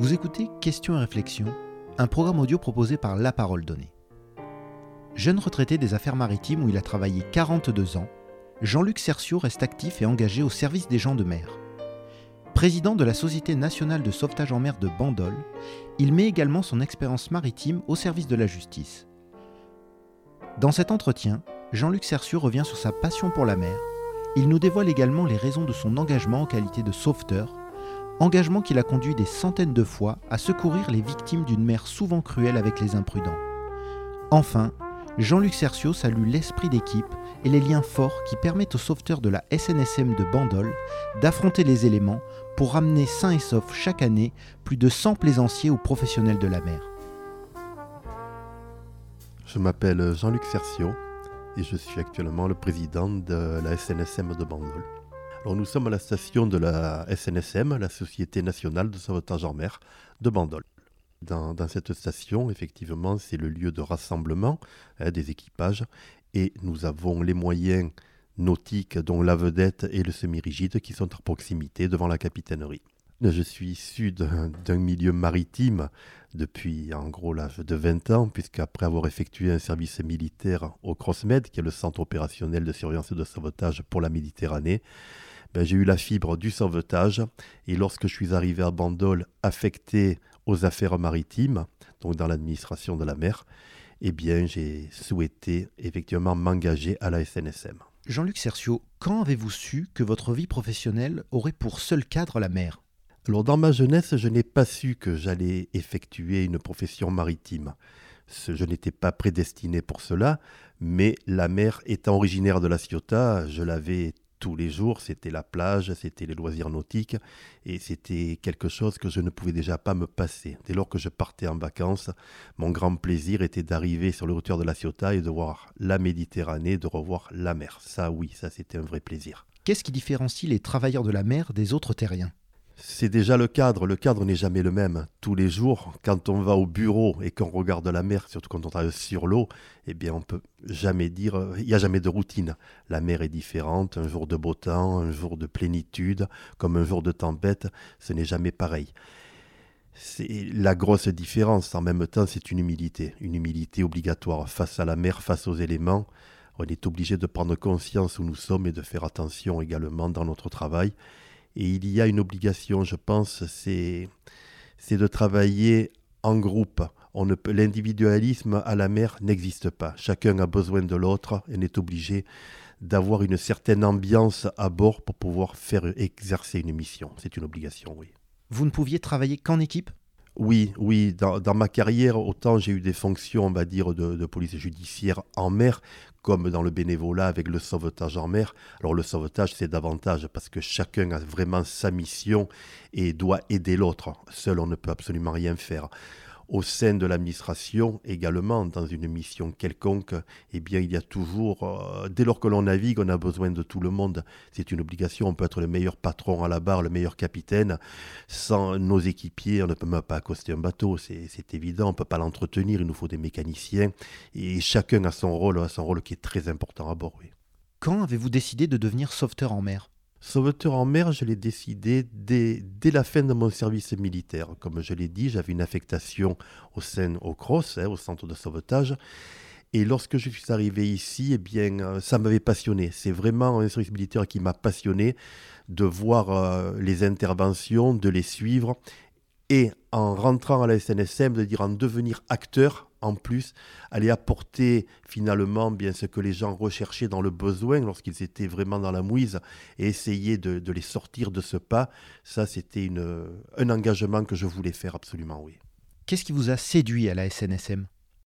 Vous écoutez Questions et réflexions, un programme audio proposé par La Parole Donnée. Jeune retraité des affaires maritimes où il a travaillé 42 ans, Jean-Luc Cercio reste actif et engagé au service des gens de mer. Président de la Société nationale de sauvetage en mer de Bandol, il met également son expérience maritime au service de la justice. Dans cet entretien, Jean-Luc Cercio revient sur sa passion pour la mer. Il nous dévoile également les raisons de son engagement en qualité de sauveteur engagement qui l'a conduit des centaines de fois à secourir les victimes d'une mer souvent cruelle avec les imprudents. Enfin, Jean-Luc Cercio salue l'esprit d'équipe et les liens forts qui permettent aux sauveteurs de la SNSM de Bandol d'affronter les éléments pour ramener sains et saufs chaque année plus de 100 plaisanciers ou professionnels de la mer. Je m'appelle Jean-Luc Cercio et je suis actuellement le président de la SNSM de Bandol nous sommes à la station de la SNSM, la Société nationale de sauvetage en mer de Bandol. Dans, cette station, effectivement, c'est le lieu de rassemblement hein, des équipages et nous avons les moyens nautiques, dont la vedette et le semi-rigide, qui sont à proximité devant la capitainerie. Je suis issu d'un milieu maritime depuis en gros l'âge de 20 ans, puisqu'après avoir effectué un service militaire au CrossMed, qui est le centre opérationnel de surveillance et de sauvetage pour la Méditerranée, ben, j'ai eu la fibre du sauvetage. Et lorsque je suis arrivé à Bandol, affecté aux affaires maritimes, donc dans l'administration de la mer, eh bien, j'ai souhaité effectivement m'engager à la SNSM. Jean-Luc Cercio, quand avez-vous su que votre vie professionnelle aurait pour seul cadre la mer? Alors, dans ma jeunesse, je n'ai pas su que j'allais effectuer une profession maritime. Je n'étais pas prédestiné pour cela, mais la mer étant originaire de la Ciotat, je l'avais tous les jours, c'était la plage, c'était les loisirs nautiques, et c'était quelque chose que je ne pouvais déjà pas me passer. Dès lors que je partais en vacances, mon grand plaisir était d'arriver sur le hauteur de la Ciotat et de voir la Méditerranée, de revoir la mer. Ça oui, ça c'était un vrai plaisir. Qu'est-ce qui différencie les travailleurs de la mer des autres terriens? C'est déjà le cadre. Le cadre n'est jamais le même. Tous les jours, quand on va au bureau et qu'on regarde la mer, surtout quand on travaille sur l'eau, eh bien, on peut jamais dire, euh, il n'y a jamais de routine. La mer est différente. Un jour de beau temps, un jour de plénitude, comme un jour de tempête, ce n'est jamais pareil. C'est la grosse différence. En même temps, c'est une humilité, une humilité obligatoire face à la mer, face aux éléments. On est obligé de prendre conscience où nous sommes et de faire attention également dans notre travail. Et il y a une obligation, je pense, c'est, de travailler en groupe. L'individualisme à la mer n'existe pas. Chacun a besoin de l'autre et est obligé d'avoir une certaine ambiance à bord pour pouvoir faire exercer une mission. C'est une obligation, oui. Vous ne pouviez travailler qu'en équipe? Oui, oui. Dans, ma carrière, autant j'ai eu des fonctions, on va dire, de, police judiciaire en mer, comme dans le bénévolat avec le sauvetage en mer. Alors le sauvetage, c'est davantage parce que chacun a vraiment sa mission et doit aider l'autre. Seul, on ne peut absolument rien faire au sein de l'administration également, dans une mission quelconque, eh bien, il y a toujours, euh, dès lors que l'on navigue, on a besoin de tout le monde. C'est une obligation. On peut être le meilleur patron à la barre, le meilleur capitaine. Sans nos équipiers, on ne peut même pas accoster un bateau. C'est évident. On ne peut pas l'entretenir. Il nous faut des mécaniciens. Et chacun a son rôle, a son rôle qui est très important à bord. Quand avez-vous décidé de devenir sauveteur en mer? Sauveteur en mer, je l'ai décidé dès, la fin de mon service militaire. Comme je l'ai dit, j'avais une affectation au sein au CROSS, hein, au centre de sauvetage. Et lorsque je suis arrivé ici, eh bien, euh, ça m'avait passionné. C'est vraiment un service militaire qui m'a passionné de voir euh, les interventions, de les suivre. Et en rentrant à la SNSM, de dire en devenir acteur en plus aller apporter finalement bien ce que les gens recherchaient dans le besoin lorsqu'ils étaient vraiment dans la mouise et essayer de, les sortir de ce pas, ça c'était un engagement que je voulais faire absolument, oui. Qu'est-ce qui vous a séduit à la SNSM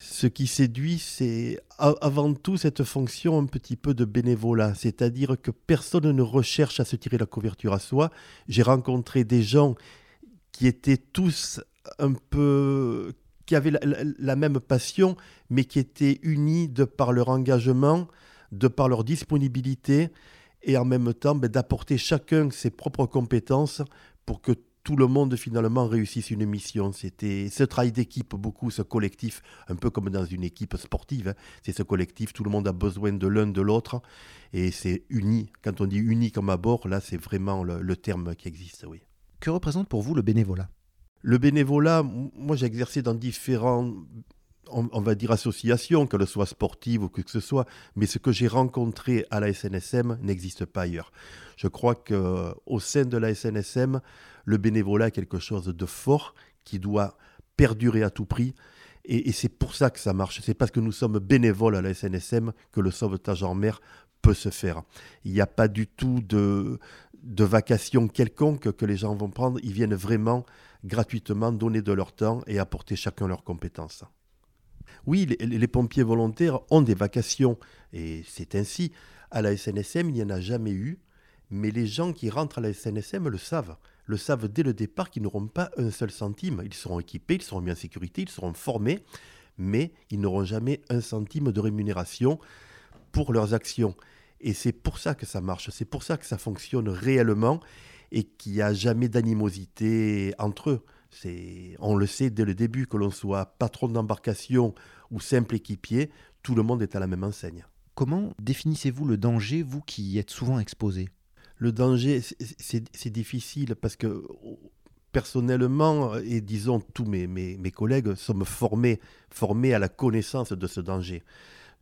ce qui séduit, c'est avant tout cette fonction un petit peu de bénévolat, c'est-à-dire que personne ne recherche à se tirer la couverture à soi. J'ai rencontré des gens qui étaient tous un peu qui avaient la, même passion, mais qui étaient unis de par leur engagement, de par leur disponibilité, et en même temps ben, d'apporter chacun ses propres compétences pour que tout le monde finalement réussisse une mission. C'était ce travail d'équipe, beaucoup, ce collectif, un peu comme dans une équipe sportive. Hein. C'est ce collectif, tout le monde a besoin de l'un de l'autre, et c'est uni. Quand on dit uni comme à bord, là c'est vraiment le, le terme qui existe, oui. Que représente pour vous le bénévolat? Le bénévolat, moi j'ai exercé dans différents on, va dire associations, qu'elles soient sportives ou que ce soit, mais ce que j'ai rencontré à la SNSM n'existe pas ailleurs. Je crois qu'au sein de la SNSM, le bénévolat est quelque chose de fort qui doit perdurer à tout prix. Et, c'est pour ça que ça marche. C'est parce que nous sommes bénévoles à la SNSM que le sauvetage en mer peut se faire. Il n'y a pas du tout de, de vacations quelconques que les gens vont prendre. Ils viennent vraiment gratuitement donner de leur temps et apporter chacun leurs compétences. Oui, les, pompiers volontaires ont des vacations et c'est ainsi. À la SNSM, il n'y en a jamais eu, mais les gens qui rentrent à la SNSM le savent. Le savent dès le départ qu'ils n'auront pas un seul centime. Ils seront équipés, ils seront mis en sécurité, ils seront formés, mais ils n'auront jamais un centime de rémunération pour leurs actions. Et c'est pour ça que ça marche, c'est pour ça que ça fonctionne réellement et qu'il n'y a jamais d'animosité entre eux. On le sait dès le début, que l'on soit patron d'embarcation ou simple équipier, tout le monde est à la même enseigne. Comment définissez-vous le danger, vous qui y êtes souvent exposé? Le danger, c'est difficile parce que personnellement, et disons tous mes, mes, mes collègues, sommes formés, formés à la connaissance de ce danger.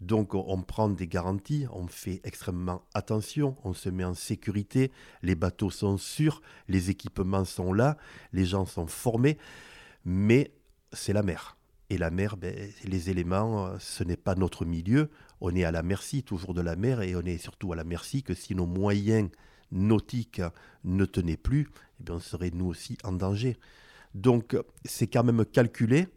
Donc on prend des garanties, on fait extrêmement attention, on se met en sécurité, les bateaux sont sûrs, les équipements sont là, les gens sont formés, mais c'est la mer. Et la mer, ben, les éléments, ce n'est pas notre milieu, on est à la merci toujours de la mer et on est surtout à la merci que si nos moyens nautiques ne tenaient plus, eh on serait nous aussi en danger. Donc c'est quand même calculé,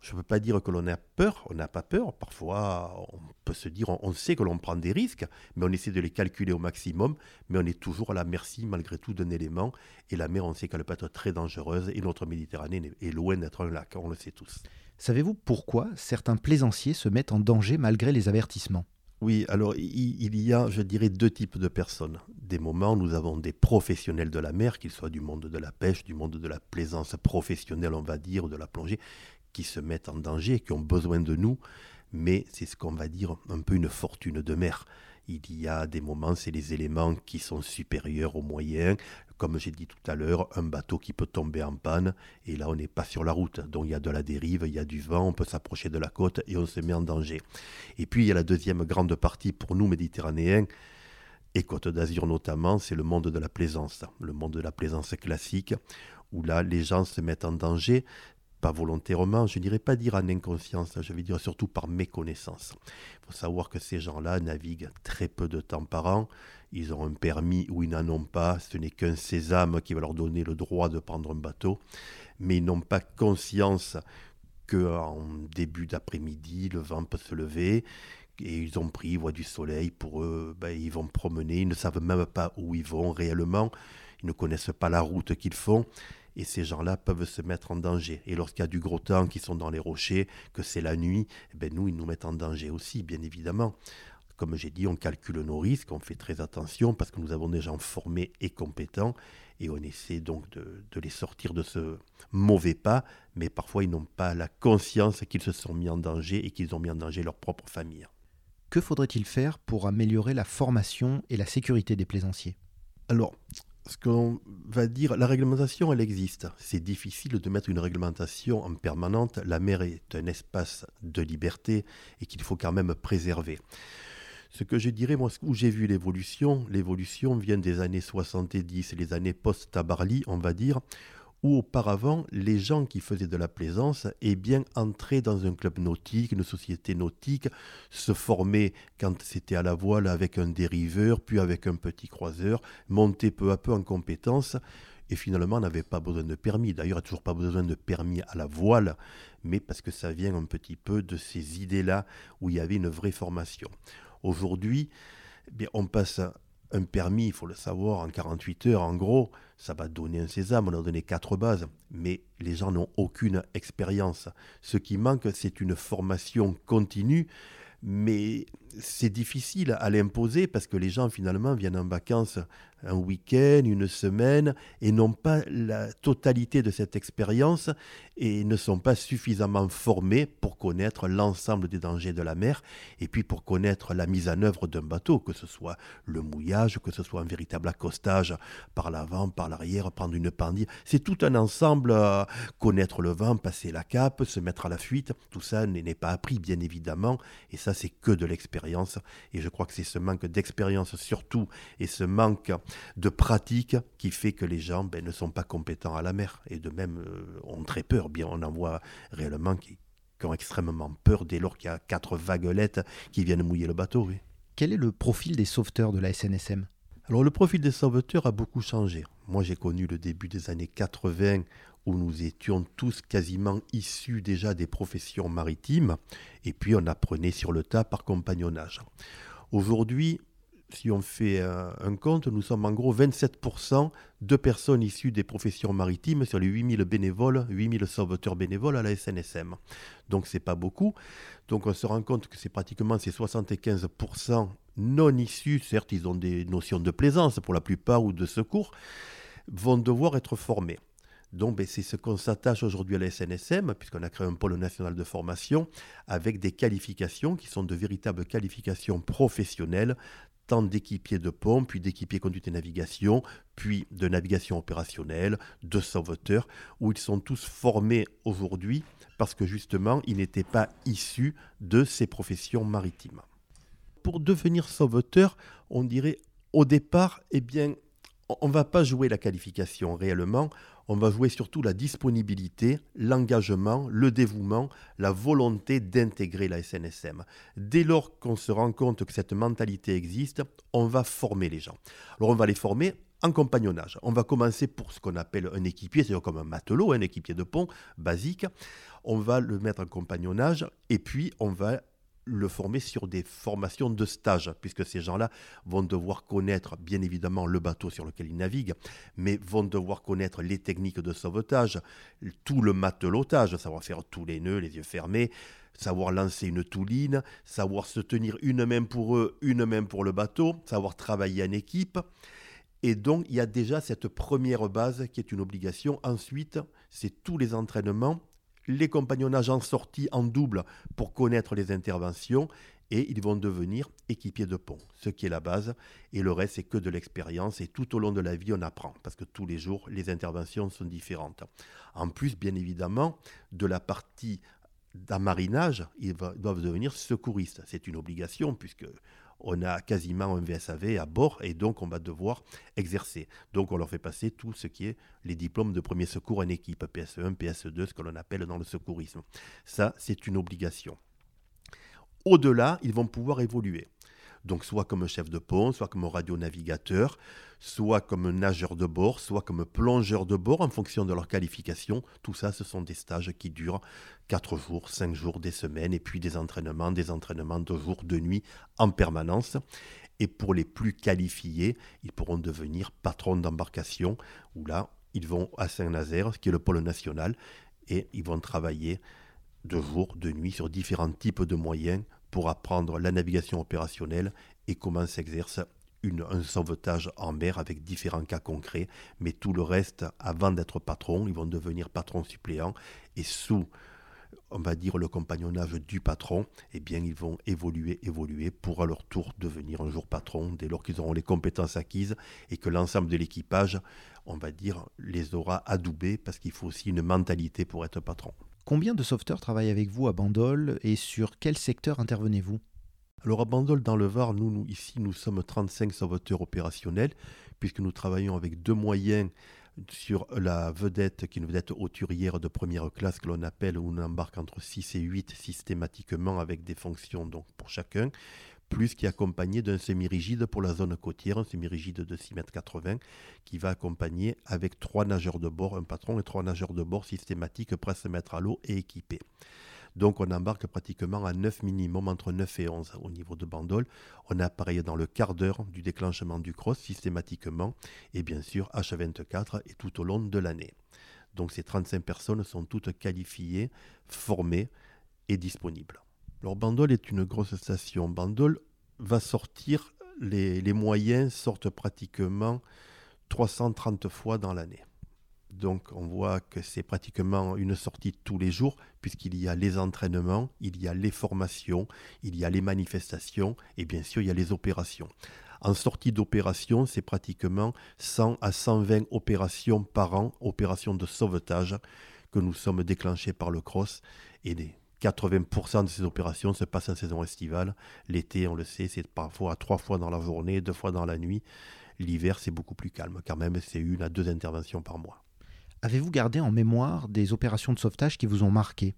je ne peux pas dire que l'on a peur, on n'a pas peur. Parfois, on peut se dire, on, sait que l'on prend des risques, mais on essaie de les calculer au maximum. Mais on est toujours à la merci, malgré tout, d'un élément. Et la mer, on sait qu'elle peut être très dangereuse. Et notre Méditerranée est loin d'être un lac, on le sait tous. Savez-vous pourquoi certains plaisanciers se mettent en danger malgré les avertissements? Oui, alors il y a, je dirais, deux types de personnes. Des moments, où nous avons des professionnels de la mer, qu'ils soient du monde de la pêche, du monde de la plaisance professionnelle, on va dire, de la plongée, qui se mettent en danger, qui ont besoin de nous, mais c'est ce qu'on va dire un peu une fortune de mer. Il y a des moments, c'est les éléments qui sont supérieurs aux moyens. Comme j'ai dit tout à l'heure, un bateau qui peut tomber en panne, et là on n'est pas sur la route. Donc il y a de la dérive, il y a du vent, on peut s'approcher de la côte et on se met en danger. Et puis il y a la deuxième grande partie pour nous méditerranéens, et Côte d'Azur notamment, c'est le monde de la plaisance, le monde de la plaisance classique, où là les gens se mettent en danger pas volontairement, je n'irai pas dire en inconscience, je vais dire surtout par méconnaissance. Il faut savoir que ces gens-là naviguent très peu de temps par an, ils ont un permis ou ils n'en ont pas, ce n'est qu'un sésame qui va leur donner le droit de prendre un bateau, mais ils n'ont pas conscience qu'en début d'après-midi, le vent peut se lever, et ils ont pris, ils voient du soleil, pour eux, ben, ils vont promener, ils ne savent même pas où ils vont réellement, ils ne connaissent pas la route qu'ils font, et ces gens-là peuvent se mettre en danger. Et lorsqu'il y a du gros temps qui sont dans les rochers, que c'est la nuit, eh ben nous, ils nous mettent en danger aussi, bien évidemment. Comme j'ai dit, on calcule nos risques, on fait très attention parce que nous avons des gens formés et compétents et on essaie donc de, de les sortir de ce mauvais pas, mais parfois ils n'ont pas la conscience qu'ils se sont mis en danger et qu'ils ont mis en danger leur propre famille. Que faudrait-il faire pour améliorer la formation et la sécurité des plaisanciers? Alors, ce qu'on va dire, la réglementation, elle existe. C'est difficile de mettre une réglementation en permanente. La mer est un espace de liberté et qu'il faut quand même préserver. Ce que je dirais, moi, où j'ai vu l'évolution, l'évolution vient des années 70, les années post-Tabarly, on va dire, où auparavant, les gens qui faisaient de la plaisance eh bien, entraient dans un club nautique, une société nautique, se formaient quand c'était à la voile avec un dériveur, puis avec un petit croiseur, montaient peu à peu en compétences et finalement n'avaient pas besoin de permis. D'ailleurs, il n'y a toujours pas besoin de permis à la voile, mais parce que ça vient un petit peu de ces idées-là où il y avait une vraie formation. Aujourd'hui, eh on passe un permis, il faut le savoir, en 48 heures, en gros, ça va donner un sésame, on a donné quatre bases, mais les gens n'ont aucune expérience. Ce qui manque, c'est une formation continue, mais c'est difficile à l'imposer parce que les gens finalement viennent en vacances un week-end, une semaine, et n'ont pas la totalité de cette expérience et ne sont pas suffisamment formés pour connaître l'ensemble des dangers de la mer et puis pour connaître la mise en œuvre d'un bateau, que ce soit le mouillage, que ce soit un véritable accostage par l'avant, par l'arrière, prendre une pendille. C'est tout un ensemble, euh, connaître le vent, passer la cape, se mettre à la fuite, tout ça n'est pas appris bien évidemment et ça c'est que de l'expérience et je crois que c'est ce manque d'expérience surtout et ce manque de pratique qui fait que les gens ben, ne sont pas compétents à la mer et de même euh, ont très peur. Bien, on en voit réellement qui, ont extrêmement peur dès lors qu'il y a quatre vaguelettes qui viennent mouiller le bateau. Quel est le profil des sauveteurs de la SNSM alors le profil des sauveteurs a beaucoup changé. Moi j'ai connu le début des années 80 où nous étions tous quasiment issus déjà des professions maritimes et puis on apprenait sur le tas par compagnonnage. Aujourd'hui, si on fait un compte, nous sommes en gros 27% de personnes issues des professions maritimes sur les 8000 bénévoles, 8000 sauveteurs bénévoles à la SNSM. Donc c'est pas beaucoup. Donc on se rend compte que c'est pratiquement ces 75% non issus, certes ils ont des notions de plaisance pour la plupart ou de secours, vont devoir être formés. Donc ben, c'est ce qu'on s'attache aujourd'hui à la SNSM, puisqu'on a créé un pôle national de formation avec des qualifications qui sont de véritables qualifications professionnelles, tant d'équipiers de pont, puis d'équipiers conduite et navigation, puis de navigation opérationnelle, de sauveteurs, où ils sont tous formés aujourd'hui parce que justement, ils n'étaient pas issus de ces professions maritimes. Pour devenir sauveteur, on dirait au départ, eh bien, on ne va pas jouer la qualification réellement, on va jouer surtout la disponibilité, l'engagement, le dévouement, la volonté d'intégrer la SNSM. Dès lors qu'on se rend compte que cette mentalité existe, on va former les gens. Alors on va les former en compagnonnage. On va commencer pour ce qu'on appelle un équipier, c'est-à-dire comme un matelot, un équipier de pont basique. On va le mettre en compagnonnage et puis on va le former sur des formations de stage, puisque ces gens-là vont devoir connaître bien évidemment le bateau sur lequel ils naviguent, mais vont devoir connaître les techniques de sauvetage, tout le matelotage, savoir faire tous les nœuds, les yeux fermés, savoir lancer une touline, savoir se tenir une main pour eux, une main pour le bateau, savoir travailler en équipe. Et donc, il y a déjà cette première base qui est une obligation. Ensuite, c'est tous les entraînements les compagnonnages en sortie en double pour connaître les interventions et ils vont devenir équipiers de pont, ce qui est la base. Et le reste, c'est que de l'expérience. Et tout au long de la vie, on apprend, parce que tous les jours, les interventions sont différentes. En plus, bien évidemment, de la partie d'amarinage, ils doivent devenir secouristes. C'est une obligation, puisque on a quasiment un VSAV à bord et donc on va devoir exercer. Donc on leur fait passer tout ce qui est les diplômes de premier secours en équipe, PSE1, PSE2, ce que l'on appelle dans le secourisme. Ça, c'est une obligation. Au-delà, ils vont pouvoir évoluer. Donc soit comme chef de pont, soit comme radionavigateur, soit comme nageur de bord, soit comme plongeur de bord en fonction de leur qualification. Tout ça, ce sont des stages qui durent 4 jours, 5 jours, des semaines, et puis des entraînements, des entraînements de jour, de nuit, en permanence. Et pour les plus qualifiés, ils pourront devenir patrons d'embarcation, où là, ils vont à Saint-Nazaire, qui est le pôle national, et ils vont travailler de jour, de nuit, sur différents types de moyens pour apprendre la navigation opérationnelle et comment s'exerce un sauvetage en mer avec différents cas concrets. Mais tout le reste, avant d'être patron, ils vont devenir patron suppléant et sous on va dire le compagnonnage du patron, eh bien ils vont évoluer, évoluer pour à leur tour devenir un jour patron dès lors qu'ils auront les compétences acquises et que l'ensemble de l'équipage, on va dire, les aura adoubés parce qu'il faut aussi une mentalité pour être patron. Combien de sauveteurs travaillent avec vous à Bandol et sur quel secteur intervenez-vous? Alors à Bandol, dans le Var, nous, ici, nous sommes 35 sauveteurs opérationnels, puisque nous travaillons avec deux moyens sur la vedette, qui est une vedette hauturière de première classe que l'on appelle, où on embarque entre 6 et 8 systématiquement avec des fonctions donc pour chacun plus qui est accompagné d'un semi-rigide pour la zone côtière, un semi-rigide de 6,80 m qui va accompagner avec trois nageurs de bord, un patron et trois nageurs de bord systématiques prêts à se mettre à l'eau et équipés. Donc on embarque pratiquement à 9 minimum, entre 9 et 11 au niveau de Bandol. On a appareillé dans le quart d'heure du déclenchement du cross systématiquement et bien sûr H24 et tout au long de l'année. Donc ces 35 personnes sont toutes qualifiées, formées et disponibles. Alors Bandol est une grosse station. Bandol va sortir les, moyens sortent pratiquement 330 fois dans l'année. Donc on voit que c'est pratiquement une sortie tous les jours, puisqu'il y a les entraînements, il y a les formations, il y a les manifestations, et bien sûr il y a les opérations. En sortie d'opération, c'est pratiquement 100 à 120 opérations par an, opérations de sauvetage, que nous sommes déclenchées par le CROSS. Et les 80% de ces opérations se passent en saison estivale. L'été, on le sait, c'est parfois trois fois dans la journée, deux fois dans la nuit. L'hiver, c'est beaucoup plus calme. Quand même, c'est une à deux interventions par mois. Avez-vous gardé en mémoire des opérations de sauvetage qui vous ont marqué?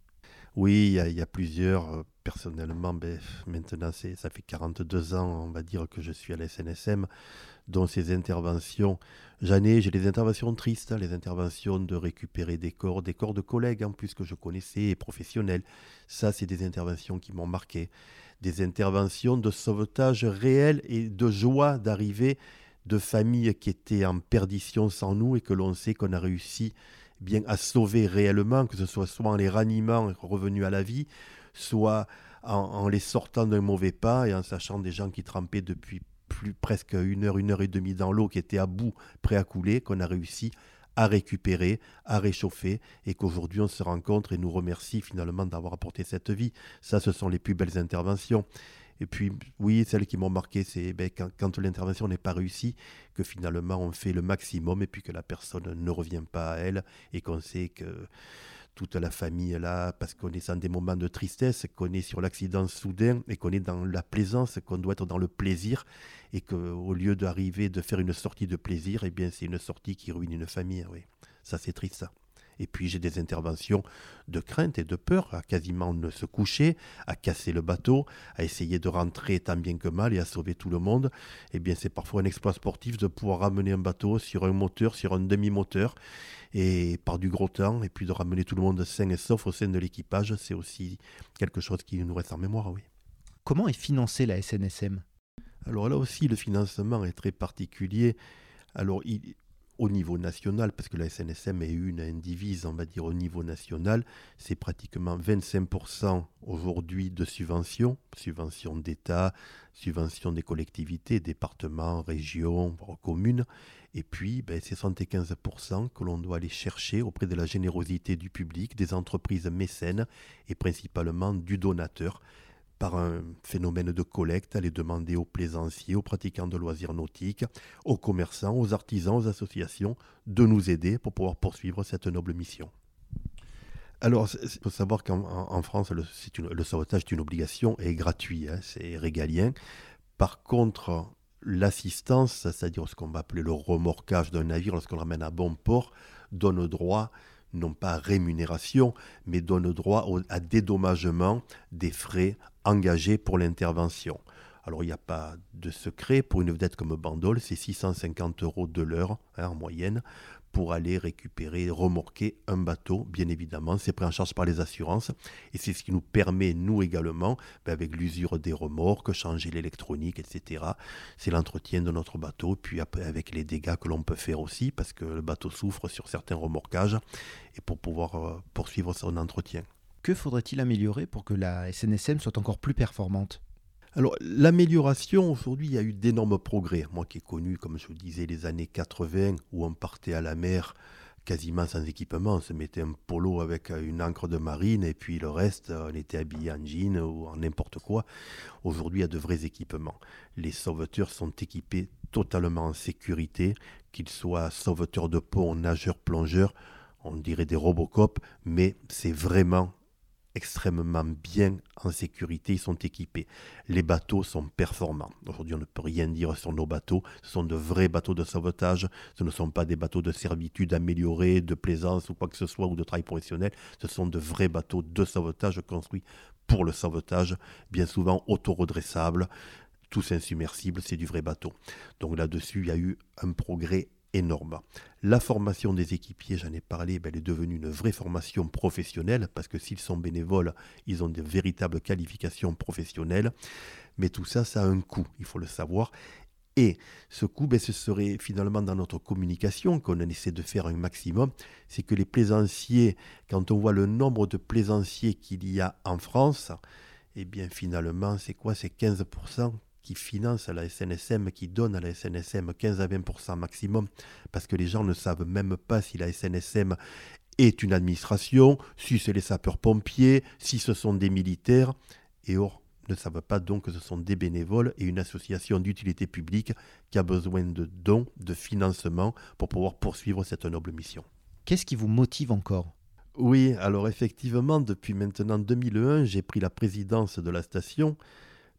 Oui, il y, a plusieurs. Euh, personnellement, ben, maintenant, ça fait 42 ans, on va dire, que je suis à la SNSM, dont ces interventions, j'en ai, j'ai des interventions tristes, les interventions de récupérer des corps, des corps de collègues en plus que je connaissais, et professionnels. Ça, c'est des interventions qui m'ont marqué. Des interventions de sauvetage réel et de joie d'arriver de familles qui étaient en perdition sans nous et que l'on sait qu'on a réussi bien à sauver réellement, que ce soit soit en les ranimant, revenus à la vie, soit en, les sortant d'un mauvais pas et en sachant des gens qui trempaient depuis plus presque une heure, une heure et demie dans l'eau, qui étaient à bout, prêts à couler, qu'on a réussi à récupérer, à réchauffer, et qu'aujourd'hui on se rencontre et nous remercie finalement d'avoir apporté cette vie. Ça, ce sont les plus belles interventions. Et puis, oui, celles qui m'ont marqué, c'est ben, quand, l'intervention n'est pas réussie, que finalement on fait le maximum et puis que la personne ne revient pas à elle et qu'on sait que toute la famille là, parce qu'on est dans des moments de tristesse, qu'on est sur l'accident soudain et qu'on est dans la plaisance, qu'on doit être dans le plaisir et qu'au lieu d'arriver de faire une sortie de plaisir, eh bien c'est une sortie qui ruine une famille. Oui, ça c'est triste ça. Et puis j'ai des interventions de crainte et de peur, à quasiment ne se coucher, à casser le bateau, à essayer de rentrer tant bien que mal et à sauver tout le monde. Eh bien c'est parfois un exploit sportif de pouvoir ramener un bateau sur un moteur, sur un demi-moteur, et par du gros temps, et puis de ramener tout le monde sain et sauf au sein de l'équipage, c'est aussi quelque chose qui nous reste en mémoire, oui. Comment est financée la SNSM Alors là aussi, le financement est très particulier. Alors, il, au niveau national, parce que la SNSM est une indivise, on va dire au niveau national, c'est pratiquement 25% aujourd'hui de subventions, subventions d'État, subventions des collectivités, départements, régions, communes, et puis ben, c'est 75% que l'on doit aller chercher auprès de la générosité du public, des entreprises mécènes et principalement du donateur par un phénomène de collecte, aller demander aux plaisanciers, aux pratiquants de loisirs nautiques, aux commerçants, aux artisans, aux associations de nous aider pour pouvoir poursuivre cette noble mission. Alors, il faut savoir qu'en France, le, sauvetage est une obligation et est gratuit, hein, c'est régalien. Par contre, l'assistance, c'est-à-dire ce qu'on va appeler le remorquage d'un navire lorsqu'on le ramène à bon port, donne droit non pas rémunération, mais donne droit à dédommagement des frais engagés pour l'intervention. Alors il n'y a pas de secret, pour une vedette comme Bandol, c'est 650 euros de l'heure hein, en moyenne pour aller récupérer, remorquer un bateau, bien évidemment. C'est pris en charge par les assurances et c'est ce qui nous permet, nous également, ben, avec l'usure des remorques, changer l'électronique, etc. C'est l'entretien de notre bateau, puis avec les dégâts que l'on peut faire aussi, parce que le bateau souffre sur certains remorquages, et pour pouvoir euh, poursuivre son entretien. Que faudrait-il améliorer pour que la SNSM soit encore plus performante? Alors, l'amélioration, aujourd'hui, il y a eu d'énormes progrès. Moi qui ai connu, comme je vous disais, les années 80, où on partait à la mer quasiment sans équipement. On se mettait un polo avec une encre de marine et puis le reste, on était habillé en jean ou en n'importe quoi. Aujourd'hui, il y a de vrais équipements. Les sauveteurs sont équipés totalement en sécurité, qu'ils soient sauveteurs de pont, nageurs, plongeurs. On dirait des Robocop, mais c'est vraiment extrêmement bien en sécurité, ils sont équipés. Les bateaux sont performants. Aujourd'hui, on ne peut rien dire sur nos bateaux. Ce sont de vrais bateaux de sauvetage. Ce ne sont pas des bateaux de servitude améliorés, de plaisance ou quoi que ce soit, ou de travail professionnel. Ce sont de vrais bateaux de sauvetage construits pour le sauvetage, bien souvent autoredressables, tous insubmersibles, c'est du vrai bateau. Donc là-dessus, il y a eu un progrès énorme. La formation des équipiers, j'en ai parlé, ben, elle est devenue une vraie formation professionnelle, parce que s'ils sont bénévoles, ils ont de véritables qualifications professionnelles. Mais tout ça, ça a un coût, il faut le savoir. Et ce coût, ben, ce serait finalement dans notre communication qu'on essaie de faire un maximum, c'est que les plaisanciers, quand on voit le nombre de plaisanciers qu'il y a en France, eh bien finalement, c'est quoi? C'est 15% qui finance la SNSM, qui donne à la SNSM 15 à 20% maximum, parce que les gens ne savent même pas si la SNSM est une administration, si c'est les sapeurs-pompiers, si ce sont des militaires, et or ne savent pas donc que ce sont des bénévoles et une association d'utilité publique qui a besoin de dons, de financement pour pouvoir poursuivre cette noble mission. Qu'est-ce qui vous motive encore? Oui, alors effectivement, depuis maintenant 2001, j'ai pris la présidence de la station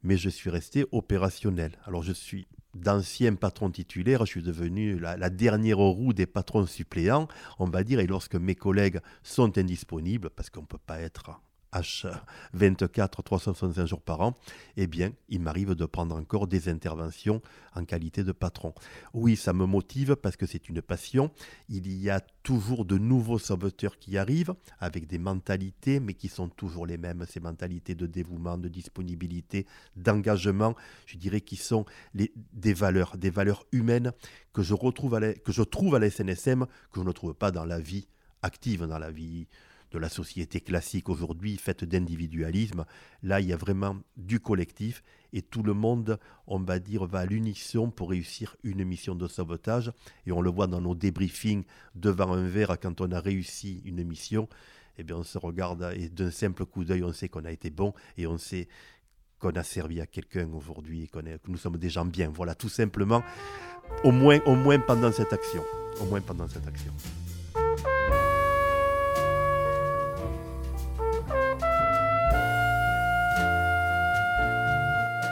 mais je suis resté opérationnel. Alors je suis d'ancien patron titulaire, je suis devenu la, dernière roue des patrons suppléants, on va dire, et lorsque mes collègues sont indisponibles, parce qu'on ne peut pas être H24, 365 jours par an, eh bien, il m'arrive de prendre encore des interventions en qualité de patron. Oui, ça me motive parce que c'est une passion. Il y a toujours de nouveaux sauveteurs qui arrivent avec des mentalités, mais qui sont toujours les mêmes, ces mentalités de dévouement, de disponibilité, d'engagement, je dirais qui sont des valeurs, des valeurs humaines que je, retrouve que je trouve à la SNSM, que je ne trouve pas dans la vie active, dans la vie de la société classique aujourd'hui, faite d'individualisme. Là, il y a vraiment du collectif et tout le monde, on va dire, va à l'unisson pour réussir une mission de sauvetage. Et on le voit dans nos débriefings devant un verre quand on a réussi une mission. Eh bien, on se regarde et d'un simple coup d'œil, on sait qu'on a été bon et on sait qu'on a servi à quelqu'un aujourd'hui et que nous sommes des gens bien. Voilà, tout simplement, au moins, au moins pendant cette action. Au moins pendant cette action.